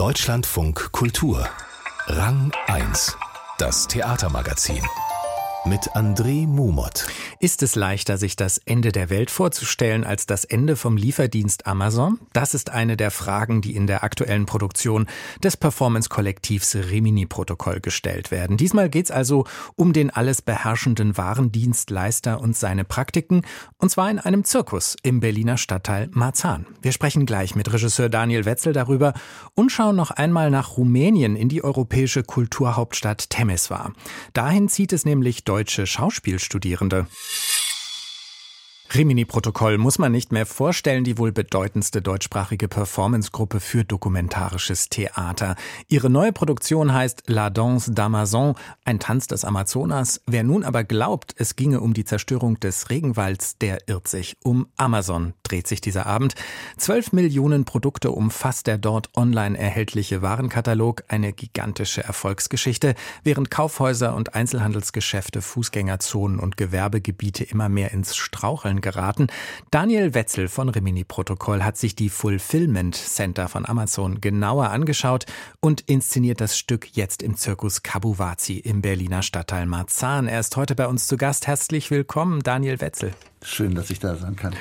Deutschlandfunk Kultur. Rang 1. Das Theatermagazin mit André Mumot. Ist es leichter, sich das Ende der Welt vorzustellen als das Ende vom Lieferdienst Amazon? Das ist eine der Fragen, die in der aktuellen Produktion des Performance-Kollektivs Rimini-Protokoll gestellt werden. Diesmal geht es also um den alles beherrschenden Warendienstleister und seine Praktiken, und zwar in einem Zirkus im Berliner Stadtteil Marzahn. Wir sprechen gleich mit Regisseur Daniel Wetzel darüber und schauen noch einmal nach Rumänien in die europäische Kulturhauptstadt Temeswar. Dahin zieht es nämlich deutsche Schauspielstudierende. Rimini-Protokoll muss man nicht mehr vorstellen, die wohl bedeutendste deutschsprachige Performancegruppe für dokumentarisches Theater. Ihre neue Produktion heißt La Danse d'Amazon, ein Tanz des Amazonas. Wer nun aber glaubt, es ginge um die Zerstörung des Regenwalds, der irrt sich. Um Amazon dreht sich dieser Abend. Zwölf Millionen Produkte umfasst der dort online erhältliche Warenkatalog, eine gigantische Erfolgsgeschichte, während Kaufhäuser und Einzelhandelsgeschäfte, Fußgängerzonen und Gewerbegebiete immer mehr ins Straucheln geraten. Daniel Wetzel von Rimini Protokoll hat sich die Fulfillment Center von Amazon genauer angeschaut und inszeniert das Stück jetzt im Zirkus Kabuwazi im Berliner Stadtteil Marzahn. Er ist heute bei uns zu Gast. Herzlich willkommen, Daniel Wetzel. Schön, dass ich da sein kann.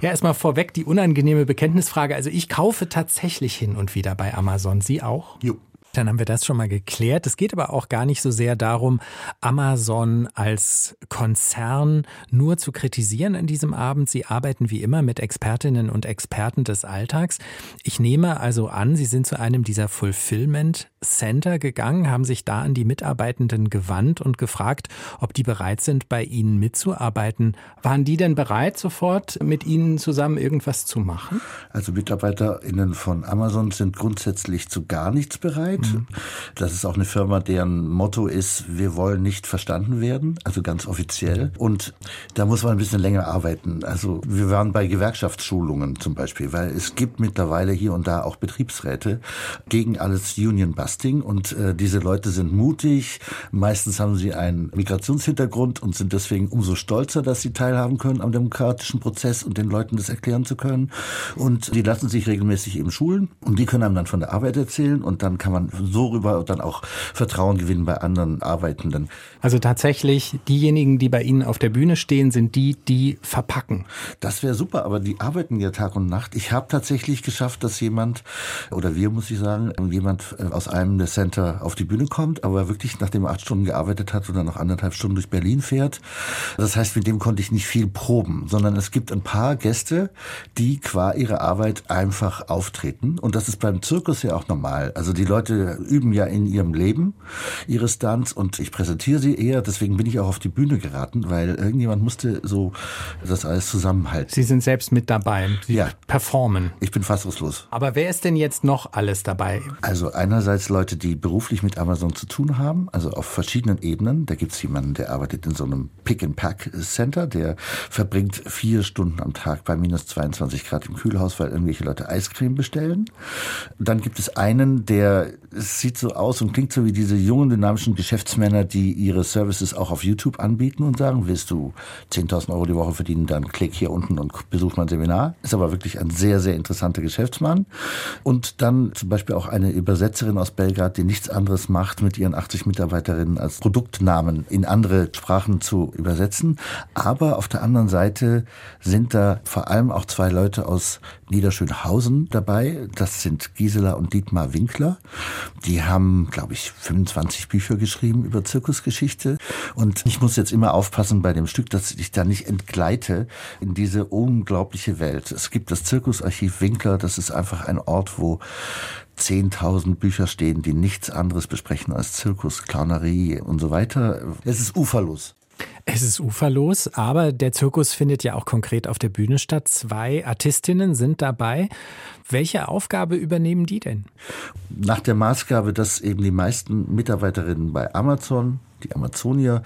Ja, erstmal vorweg die unangenehme Bekenntnisfrage. Also ich kaufe tatsächlich hin und wieder bei Amazon. Sie auch? Jo. Dann haben wir das schon mal geklärt. Es geht aber auch gar nicht so sehr darum, Amazon als Konzern nur zu kritisieren in diesem Abend. Sie arbeiten wie immer mit Expertinnen und Experten des Alltags. Ich nehme also an, Sie sind zu einem dieser Fulfillment Center gegangen, haben sich da an die Mitarbeitenden gewandt und gefragt, ob die bereit sind, bei Ihnen mitzuarbeiten. Waren die denn bereit, sofort mit Ihnen zusammen irgendwas zu machen? Also MitarbeiterInnen von Amazon sind grundsätzlich zu gar nichts bereit. Mhm. Das ist auch eine Firma, deren Motto ist, wir wollen nicht verstanden werden, also ganz offiziell. Und da muss man ein bisschen länger arbeiten. Also wir waren bei Gewerkschaftsschulungen zum Beispiel, weil es gibt mittlerweile hier und da auch Betriebsräte gegen alles Union Busting und äh, diese Leute sind mutig. Meistens haben sie einen Migrationshintergrund und sind deswegen umso stolzer, dass sie teilhaben können am demokratischen Prozess und den Leuten das erklären zu können. Und die lassen sich regelmäßig eben schulen und die können einem dann von der Arbeit erzählen und dann kann man so rüber dann auch Vertrauen gewinnen bei anderen Arbeitenden. Also tatsächlich, diejenigen, die bei Ihnen auf der Bühne stehen, sind die, die verpacken. Das wäre super, aber die arbeiten ja Tag und Nacht. Ich habe tatsächlich geschafft, dass jemand, oder wir muss ich sagen, jemand äh, aus einem der Center auf die Bühne kommt, aber wirklich nachdem er acht Stunden gearbeitet hat und dann noch anderthalb Stunden durch Berlin fährt. Das heißt, mit dem konnte ich nicht viel proben, sondern es gibt ein paar Gäste, die qua ihrer Arbeit einfach auftreten. Und das ist beim Zirkus ja auch normal. Also die Leute üben ja in ihrem Leben ihre Stunts und ich präsentiere sie eher. Deswegen bin ich auch auf die Bühne geraten, weil irgendjemand musste so das alles zusammenhalten. Sie sind selbst mit dabei. Sie ja. performen. Ich bin fassungslos. Aber wer ist denn jetzt noch alles dabei? Also einerseits Leute, die beruflich mit Amazon zu tun haben, also auf verschiedenen Ebenen. Da gibt es jemanden, der arbeitet in so einem Pick-and-Pack-Center, der verbringt vier Stunden am Tag bei minus 22 Grad im Kühlhaus, weil irgendwelche Leute Eiscreme bestellen. Dann gibt es einen, der es sieht so aus und klingt so wie diese jungen, dynamischen Geschäftsmänner, die ihre Services auch auf YouTube anbieten und sagen, willst du 10.000 Euro die Woche verdienen, dann klick hier unten und besuch mein Seminar. Ist aber wirklich ein sehr, sehr interessanter Geschäftsmann. Und dann zum Beispiel auch eine Übersetzerin aus Belgrad, die nichts anderes macht, mit ihren 80 Mitarbeiterinnen als Produktnamen in andere Sprachen zu übersetzen. Aber auf der anderen Seite sind da vor allem auch zwei Leute aus Niederschönhausen dabei. Das sind Gisela und Dietmar Winkler. Die haben, glaube ich, 25 Bücher geschrieben über Zirkusgeschichte. Und ich muss jetzt immer aufpassen bei dem Stück, dass ich da nicht entgleite in diese unglaubliche Welt. Es gibt das Zirkusarchiv Winkler. Das ist einfach ein Ort, wo 10.000 Bücher stehen, die nichts anderes besprechen als Zirkus, Clownerie und so weiter. Es ist uferlos. Es ist uferlos, aber der Zirkus findet ja auch konkret auf der Bühne statt. Zwei Artistinnen sind dabei. Welche Aufgabe übernehmen die denn? Nach der Maßgabe, dass eben die meisten Mitarbeiterinnen bei Amazon, die Amazonier,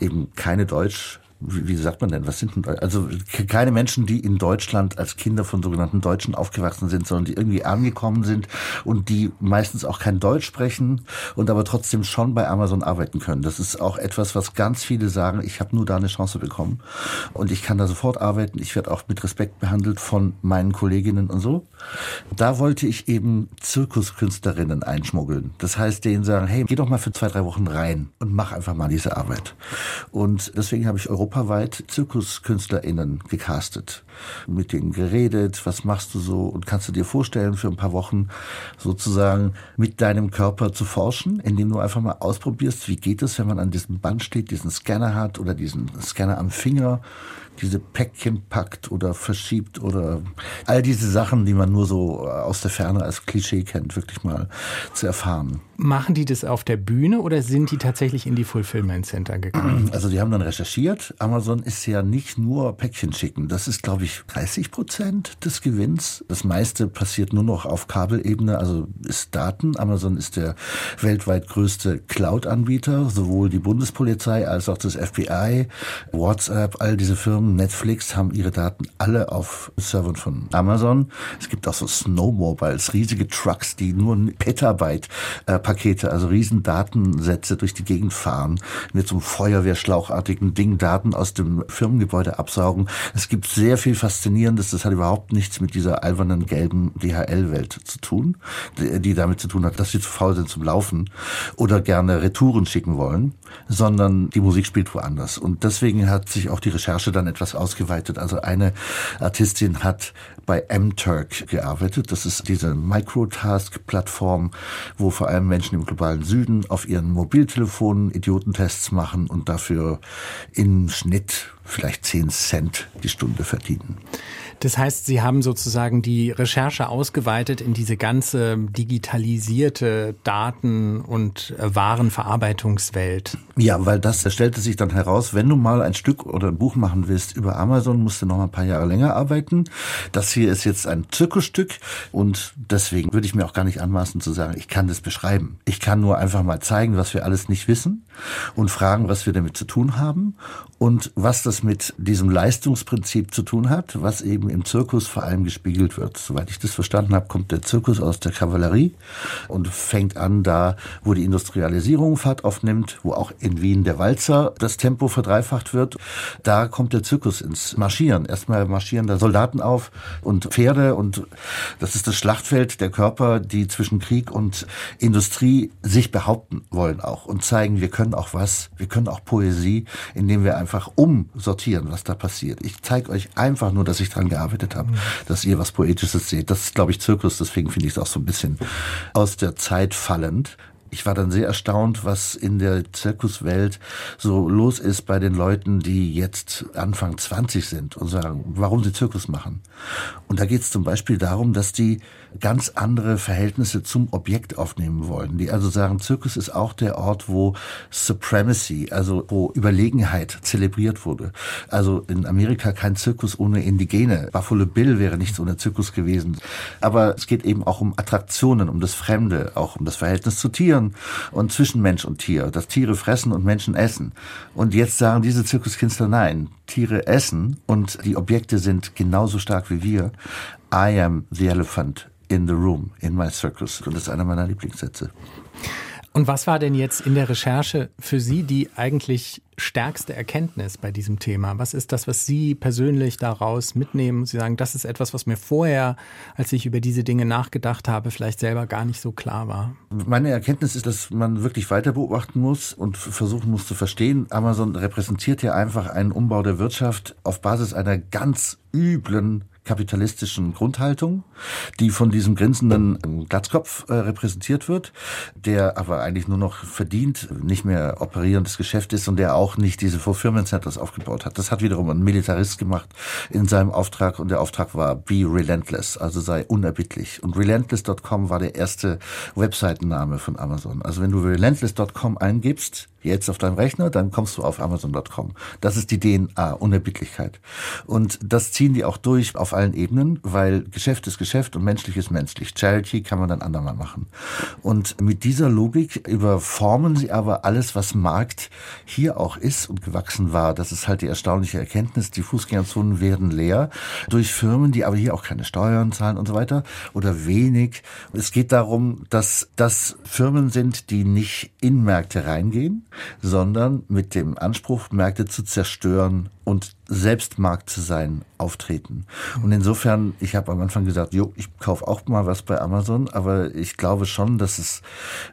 eben keine Deutsch wie sagt man denn, was sind denn, also keine Menschen, die in Deutschland als Kinder von sogenannten Deutschen aufgewachsen sind, sondern die irgendwie angekommen sind und die meistens auch kein Deutsch sprechen und aber trotzdem schon bei Amazon arbeiten können. Das ist auch etwas, was ganz viele sagen, ich habe nur da eine Chance bekommen und ich kann da sofort arbeiten, ich werde auch mit Respekt behandelt von meinen Kolleginnen und so. Da wollte ich eben Zirkuskünstlerinnen einschmuggeln. Das heißt, denen sagen, hey, geh doch mal für zwei, drei Wochen rein und mach einfach mal diese Arbeit. Und deswegen habe ich europaweit ZirkuskünstlerInnen gecastet. Mit denen geredet, was machst du so und kannst du dir vorstellen, für ein paar Wochen sozusagen mit deinem Körper zu forschen, indem du einfach mal ausprobierst, wie geht es, wenn man an diesem Band steht, diesen Scanner hat oder diesen Scanner am Finger diese Päckchen packt oder verschiebt oder all diese Sachen, die man nur so aus der Ferne als Klischee kennt, wirklich mal zu erfahren. Machen die das auf der Bühne oder sind die tatsächlich in die Fulfillment Center gegangen? Also die haben dann recherchiert. Amazon ist ja nicht nur Päckchen schicken. Das ist, glaube ich, 30 Prozent des Gewinns. Das meiste passiert nur noch auf Kabelebene, also ist Daten. Amazon ist der weltweit größte Cloud-Anbieter. Sowohl die Bundespolizei als auch das FBI, WhatsApp, all diese Firmen, Netflix haben ihre Daten alle auf Servern von Amazon. Es gibt auch so Snowmobiles, riesige Trucks, die nur ein Petabyte äh, also riesen Datensätze durch die Gegend fahren, mit so einem Feuerwehrschlauchartigen Ding Daten aus dem Firmengebäude absaugen. Es gibt sehr viel Faszinierendes, das hat überhaupt nichts mit dieser albernen gelben DHL-Welt zu tun, die damit zu tun hat, dass sie zu faul sind zum Laufen oder gerne Retouren schicken wollen, sondern die Musik spielt woanders. Und deswegen hat sich auch die Recherche dann etwas ausgeweitet. Also eine Artistin hat bei MTurk gearbeitet. Das ist diese Microtask-Plattform, wo vor allem Menschen im globalen Süden auf ihren Mobiltelefonen Idiotentests machen und dafür im Schnitt vielleicht 10 Cent die Stunde verdienen. Das heißt, Sie haben sozusagen die Recherche ausgeweitet in diese ganze digitalisierte Daten- und äh, Warenverarbeitungswelt. Ja, weil das stellte sich dann heraus, wenn du mal ein Stück oder ein Buch machen willst über Amazon, musst du noch mal ein paar Jahre länger arbeiten. Das hier ist jetzt ein Zirkusstück und deswegen würde ich mir auch gar nicht anmaßen zu sagen, ich kann das beschreiben. Ich kann nur einfach mal zeigen, was wir alles nicht wissen und fragen, was wir damit zu tun haben und was das mit diesem Leistungsprinzip zu tun hat, was eben im Zirkus vor allem gespiegelt wird. Soweit ich das verstanden habe, kommt der Zirkus aus der Kavallerie und fängt an da, wo die Industrialisierung Fahrt aufnimmt, wo auch in Wien der Walzer das Tempo verdreifacht wird. Da kommt der Zirkus ins Marschieren. Erstmal marschieren da Soldaten auf und Pferde und das ist das Schlachtfeld der Körper, die zwischen Krieg und Industrie sich behaupten wollen auch und zeigen, wir können auch was, wir können auch Poesie, indem wir einfach umsortieren, was da passiert. Ich zeige euch einfach nur, dass ich dran gearbeitet habe, mhm. dass ihr was Poetisches seht. Das ist, glaube ich, Zirkus, deswegen finde ich es auch so ein bisschen aus der Zeit fallend ich war dann sehr erstaunt, was in der Zirkuswelt so los ist bei den Leuten, die jetzt Anfang 20 sind und sagen, warum sie Zirkus machen. Und da geht es zum Beispiel darum, dass die ganz andere Verhältnisse zum Objekt aufnehmen wollen. Die also sagen, Zirkus ist auch der Ort, wo Supremacy, also wo Überlegenheit zelebriert wurde. Also in Amerika kein Zirkus ohne Indigene. Buffalo Bill wäre nichts ohne Zirkus gewesen. Aber es geht eben auch um Attraktionen, um das Fremde, auch um das Verhältnis zu Tieren und zwischen Mensch und Tier, dass Tiere fressen und Menschen essen. Und jetzt sagen diese Zirkuskünstler, nein, Tiere essen und die Objekte sind genauso stark wie wir. I am the elephant in the room, in my circus. Und das ist einer meiner Lieblingssätze. Und was war denn jetzt in der Recherche für Sie die eigentlich stärkste Erkenntnis bei diesem Thema? Was ist das, was Sie persönlich daraus mitnehmen? Sie sagen, das ist etwas, was mir vorher, als ich über diese Dinge nachgedacht habe, vielleicht selber gar nicht so klar war. Meine Erkenntnis ist, dass man wirklich weiter beobachten muss und versuchen muss zu verstehen. Amazon repräsentiert ja einfach einen Umbau der Wirtschaft auf Basis einer ganz üblen kapitalistischen Grundhaltung, die von diesem grinsenden Glatzkopf äh, repräsentiert wird, der aber eigentlich nur noch verdient, nicht mehr operierendes Geschäft ist und der auch nicht diese Fulfillment Centers aufgebaut hat. Das hat wiederum ein Militarist gemacht in seinem Auftrag und der Auftrag war Be Relentless, also sei unerbittlich. Und relentless.com war der erste Webseitenname von Amazon. Also wenn du relentless.com eingibst, jetzt auf deinem Rechner, dann kommst du auf Amazon.com. Das ist die DNA, Unerbittlichkeit. Und das ziehen die auch durch auf allen Ebenen, weil Geschäft ist Geschäft und menschlich ist menschlich. Charity kann man dann andermal machen. Und mit dieser Logik überformen sie aber alles, was Markt hier auch ist und gewachsen war. Das ist halt die erstaunliche Erkenntnis. Die Fußgängerzonen werden leer durch Firmen, die aber hier auch keine Steuern zahlen und so weiter oder wenig. Es geht darum, dass das Firmen sind, die nicht in Märkte reingehen, sondern mit dem Anspruch, Märkte zu zerstören und Selbstmarkt zu sein, auftreten. Und insofern, ich habe am Anfang gesagt, jo, ich kaufe auch mal was bei Amazon, aber ich glaube schon, dass es,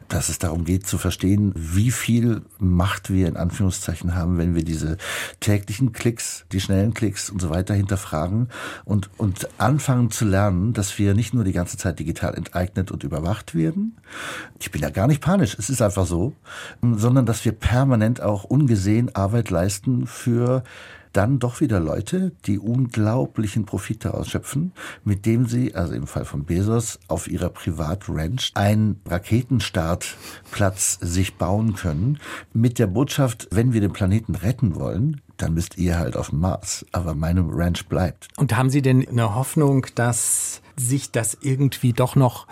dass es darum geht zu verstehen, wie viel Macht wir in Anführungszeichen haben, wenn wir diese täglichen Klicks, die schnellen Klicks und so weiter hinterfragen und, und anfangen zu lernen, dass wir nicht nur die ganze Zeit digital enteignet und überwacht werden. Ich bin ja gar nicht panisch, es ist einfach so, sondern dass wir permanent auch ungesehen Arbeit leisten für dann doch wieder Leute, die unglaublichen Profit daraus schöpfen, mit dem sie, also im Fall von Bezos, auf ihrer Privatranch einen Raketenstartplatz sich bauen können, mit der Botschaft, wenn wir den Planeten retten wollen, dann müsst ihr halt auf dem Mars. Aber meine Ranch bleibt. Und haben Sie denn eine Hoffnung, dass sich das irgendwie doch noch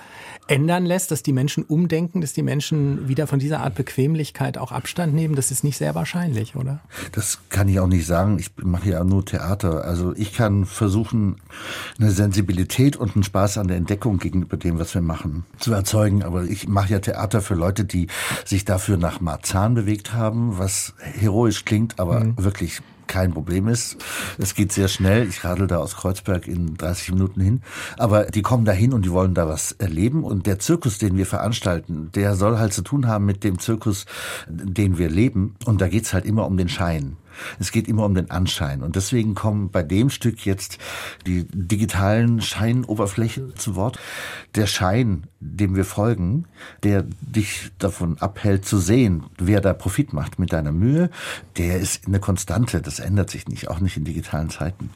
ändern lässt, dass die Menschen umdenken, dass die Menschen wieder von dieser Art Bequemlichkeit auch Abstand nehmen? Das ist nicht sehr wahrscheinlich, oder? Das kann ich auch nicht sagen. Ich mache ja nur Theater. Also ich kann versuchen, eine Sensibilität und einen Spaß an der Entdeckung gegenüber dem, was wir machen, zu erzeugen. Aber ich mache ja Theater für Leute, die sich dafür nach Marzahn bewegt haben, was heroisch klingt, aber mhm. wirklich kein Problem ist. Es geht sehr schnell. Ich radel da aus Kreuzberg in 30 Minuten hin. Aber die kommen da hin und die wollen da was erleben. Und der Zirkus, den wir veranstalten, der soll halt zu tun haben mit dem Zirkus, den wir leben. Und da geht's halt immer um den Schein. Es geht immer um den Anschein. Und deswegen kommen bei dem Stück jetzt die digitalen Scheinoberflächen zu Wort. Der Schein, dem wir folgen, der dich davon abhält zu sehen, wer da Profit macht mit deiner Mühe, der ist eine Konstante. Das ändert sich nicht, auch nicht in digitalen Zeiten.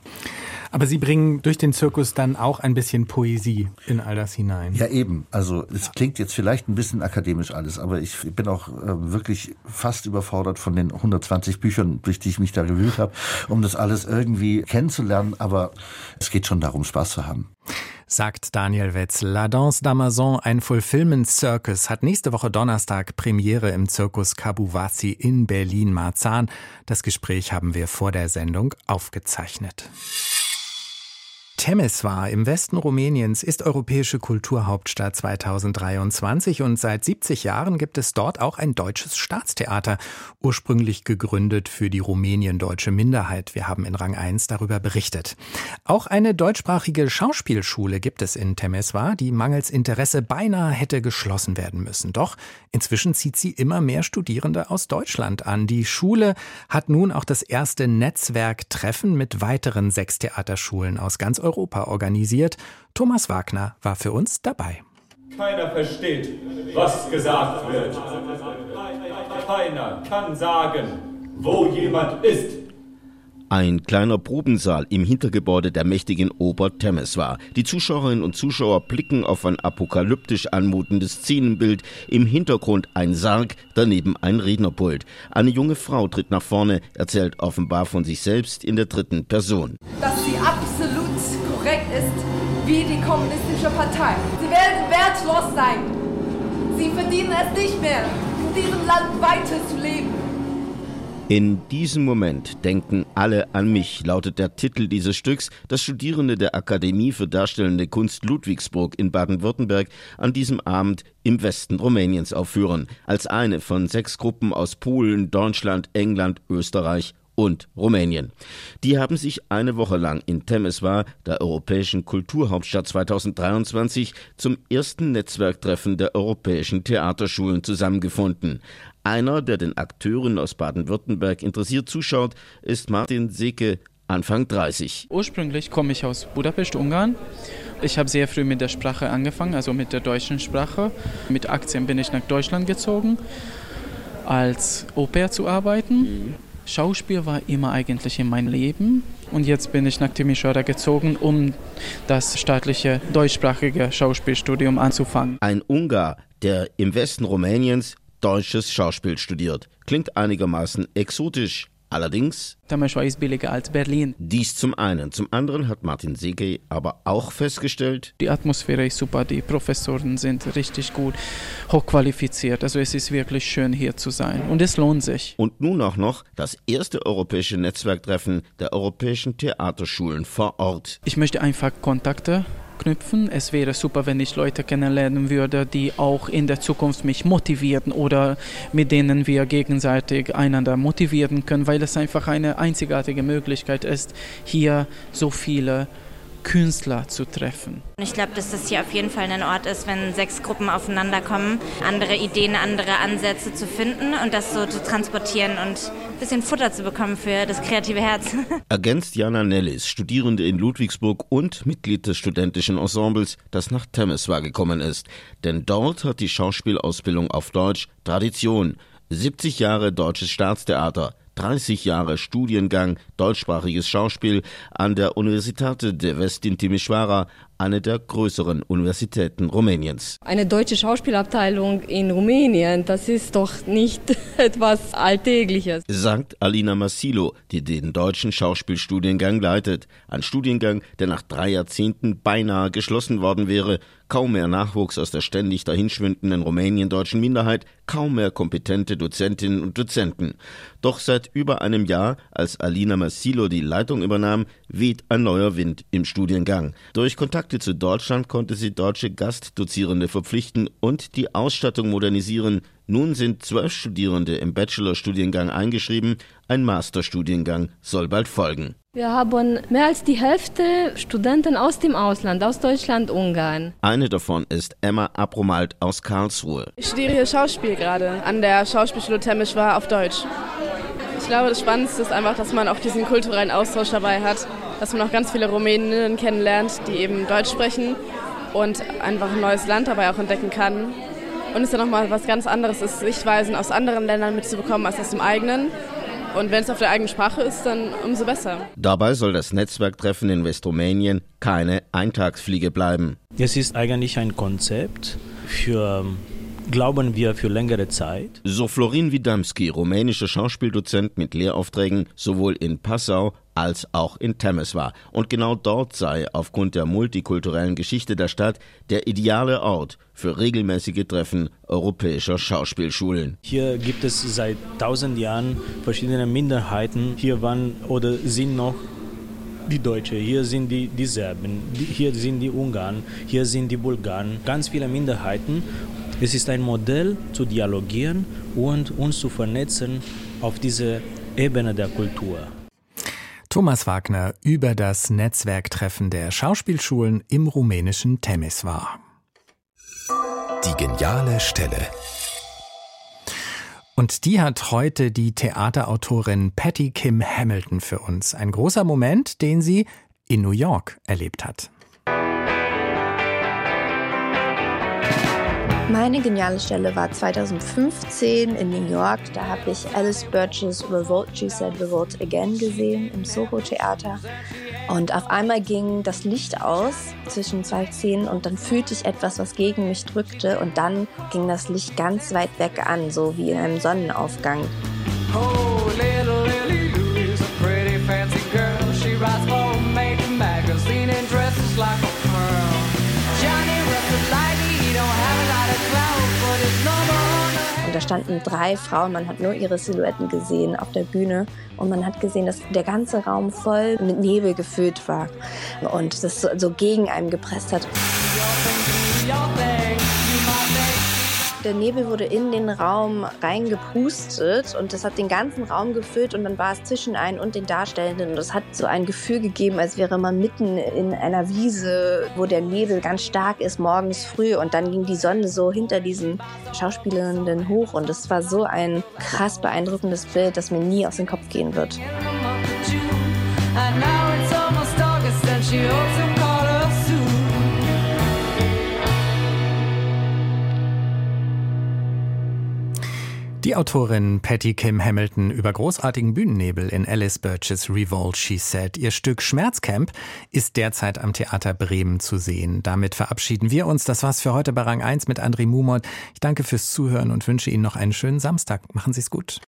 Aber Sie bringen durch den Zirkus dann auch ein bisschen Poesie in all das hinein. Ja, eben. Also es klingt jetzt vielleicht ein bisschen akademisch alles, aber ich bin auch äh, wirklich fast überfordert von den 120 Büchern, durch die ich mich da gewühlt habe, um das alles irgendwie kennenzulernen. Aber es geht schon darum, Spaß zu haben sagt Daniel Wetz. La Danse d'Amazon, ein Fulfillment Circus, hat nächste Woche Donnerstag Premiere im Zirkus Kabuwazi in Berlin-Marzahn. Das Gespräch haben wir vor der Sendung aufgezeichnet. Temeswar im Westen Rumäniens ist europäische Kulturhauptstadt 2023 und seit 70 Jahren gibt es dort auch ein deutsches Staatstheater, ursprünglich gegründet für die rumänien-deutsche Minderheit. Wir haben in Rang 1 darüber berichtet. Auch eine deutschsprachige Schauspielschule gibt es in Temeswar, die mangels Interesse beinahe hätte geschlossen werden müssen. Doch inzwischen zieht sie immer mehr Studierende aus Deutschland an. Die Schule hat nun auch das erste Netzwerktreffen mit weiteren sechs Theaterschulen aus ganz Europa Europa organisiert. Thomas Wagner war für uns dabei. Keiner versteht, was gesagt wird. Keiner kann sagen, wo jemand ist. Ein kleiner Probensaal im Hintergebäude der mächtigen Ober Temeswar. Die Zuschauerinnen und Zuschauer blicken auf ein apokalyptisch anmutendes Szenenbild. Im Hintergrund ein Sarg, daneben ein Rednerpult. Eine junge Frau tritt nach vorne, erzählt offenbar von sich selbst in der dritten Person. Dass sie absolut korrekt ist wie die kommunistische Partei. Sie werden wertlos sein. Sie verdienen es nicht mehr, in diesem Land weiter zu leben. In diesem Moment denken alle an mich, lautet der Titel dieses Stücks, das Studierende der Akademie für Darstellende Kunst Ludwigsburg in Baden-Württemberg an diesem Abend im Westen Rumäniens aufführen, als eine von sechs Gruppen aus Polen, Deutschland, England, Österreich und Rumänien. Die haben sich eine Woche lang in Temeswar, der europäischen Kulturhauptstadt 2023, zum ersten Netzwerktreffen der europäischen Theaterschulen zusammengefunden. Einer, der den Akteuren aus Baden-Württemberg interessiert zuschaut, ist Martin Seke, Anfang 30. Ursprünglich komme ich aus Budapest, Ungarn. Ich habe sehr früh mit der Sprache angefangen, also mit der deutschen Sprache. Mit 18 bin ich nach Deutschland gezogen, als Au-pair zu arbeiten. Mhm. Schauspiel war immer eigentlich in meinem Leben und jetzt bin ich nach Timișoara gezogen, um das staatliche deutschsprachige Schauspielstudium anzufangen. Ein Ungar, der im Westen Rumäniens deutsches Schauspiel studiert. Klingt einigermaßen exotisch, Allerdings. Temeschwar ist billiger als Berlin. Dies zum einen. Zum anderen hat Martin Sege aber auch festgestellt. Die Atmosphäre ist super, die Professoren sind richtig gut, hochqualifiziert. Also es ist wirklich schön hier zu sein und es lohnt sich. Und nun auch noch das erste europäische Netzwerktreffen der europäischen Theaterschulen vor Ort. Ich möchte einfach Kontakte knüpfen. Es wäre super, wenn ich Leute kennenlernen würde, die auch in der Zukunft mich motivieren oder mit denen wir gegenseitig einander motivieren können, weil es einfach eine einzigartige Möglichkeit ist, hier so viele Künstler zu treffen. Ich glaube, dass das hier auf jeden Fall ein Ort ist, wenn sechs Gruppen aufeinander kommen, andere Ideen, andere Ansätze zu finden und das so zu transportieren und ein bisschen Futter zu bekommen für das kreative Herz. Ergänzt Jana Nellis, Studierende in Ludwigsburg und Mitglied des studentischen Ensembles, das nach Temeswar gekommen ist. Denn dort hat die Schauspielausbildung auf Deutsch Tradition. 70 Jahre deutsches Staatstheater, 30 Jahre Studiengang deutschsprachiges Schauspiel an der Universitate de Vestin Timișoara, eine der größeren Universitäten Rumäniens. Eine deutsche Schauspielabteilung in Rumänien, das ist doch nicht etwas Alltägliches. Sagt Alina Massilo, die den deutschen Schauspielstudiengang leitet. Ein Studiengang, der nach drei Jahrzehnten beinahe geschlossen worden wäre. Kaum mehr Nachwuchs aus der ständig dahinschwindenden rumäniendeutschen Minderheit, kaum mehr kompetente Dozentinnen und Dozenten. Doch seit über einem Jahr, als Alina Massilo die Leitung übernahm, weht ein neuer Wind im Studiengang. Durch Kontakte zu Deutschland konnte sie deutsche Gastdozierende verpflichten und die Ausstattung modernisieren. Nun sind zwölf Studierende im Bachelorstudiengang eingeschrieben, ein Masterstudiengang soll bald folgen. Wir haben mehr als die Hälfte Studenten aus dem Ausland, aus Deutschland, Ungarn. Eine davon ist Emma Abromalt aus Karlsruhe. Ich studiere hier Schauspiel gerade an der Schauspielschule Temmisch-War auf Deutsch. Ich glaube, das Spannendste ist einfach, dass man auch diesen kulturellen Austausch dabei hat, dass man auch ganz viele Rumäninnen kennenlernt, die eben Deutsch sprechen und einfach ein neues Land dabei auch entdecken kann. Und es ist ja nochmal was ganz anderes ist, Sichtweisen aus anderen Ländern mitzubekommen als aus dem eigenen. Und wenn es auf der eigenen Sprache ist, dann umso besser. Dabei soll das Netzwerktreffen in Westrumänien keine Eintagsfliege bleiben. Es ist eigentlich ein Konzept für glauben wir für längere Zeit. So Florin Widamski, rumänischer Schauspieldozent mit Lehraufträgen sowohl in Passau als auch in Temeswar. Und genau dort sei aufgrund der multikulturellen Geschichte der Stadt der ideale Ort für regelmäßige Treffen europäischer Schauspielschulen. Hier gibt es seit tausend Jahren verschiedene Minderheiten. Hier waren oder sind noch die Deutsche, hier sind die, die Serben, hier sind die Ungarn, hier sind die Bulgaren, ganz viele Minderheiten. Es ist ein Modell zu dialogieren und uns zu vernetzen auf diese Ebene der Kultur. Thomas Wagner über das Netzwerktreffen der Schauspielschulen im rumänischen Temeswar. Die geniale Stelle. Und die hat heute die Theaterautorin Patty Kim Hamilton für uns. Ein großer Moment, den sie in New York erlebt hat. Meine geniale Stelle war 2015 in New York. Da habe ich Alice Birches Revolt, She Said Revolt Again gesehen im Soho Theater. Und auf einmal ging das Licht aus zwischen zwei Szenen und dann fühlte ich etwas, was gegen mich drückte. Und dann ging das Licht ganz weit weg an, so wie in einem Sonnenaufgang. Oh, da standen drei Frauen, man hat nur ihre Silhouetten gesehen auf der Bühne und man hat gesehen, dass der ganze Raum voll mit Nebel gefüllt war und das so, gegen einem gepresst hat. Der Nebel wurde in den Raum reingepustet und das hat den ganzen Raum gefüllt und dann war es zwischen einen und den Darstellenden. Und das hat so ein Gefühl gegeben, als wäre man mitten in einer Wiese, wo der Nebel ganz stark ist, morgens früh. Und dann ging die Sonne so hinter diesen Schauspielenden hoch. Und es war so ein krass beeindruckendes Bild, das mir nie aus dem Kopf gehen wird. Die Autorin Patty Kim Hamilton über großartigen Bühnennebel in Alice Birches Revolt She Said. Ihr Stück Schmerzcamp ist derzeit am Theater Bremen zu sehen. Damit verabschieden wir uns. Das war's für heute bei Rang 1 mit André Mumot. Ich danke fürs Zuhören und wünsche Ihnen noch einen schönen Samstag. Machen Sie es gut.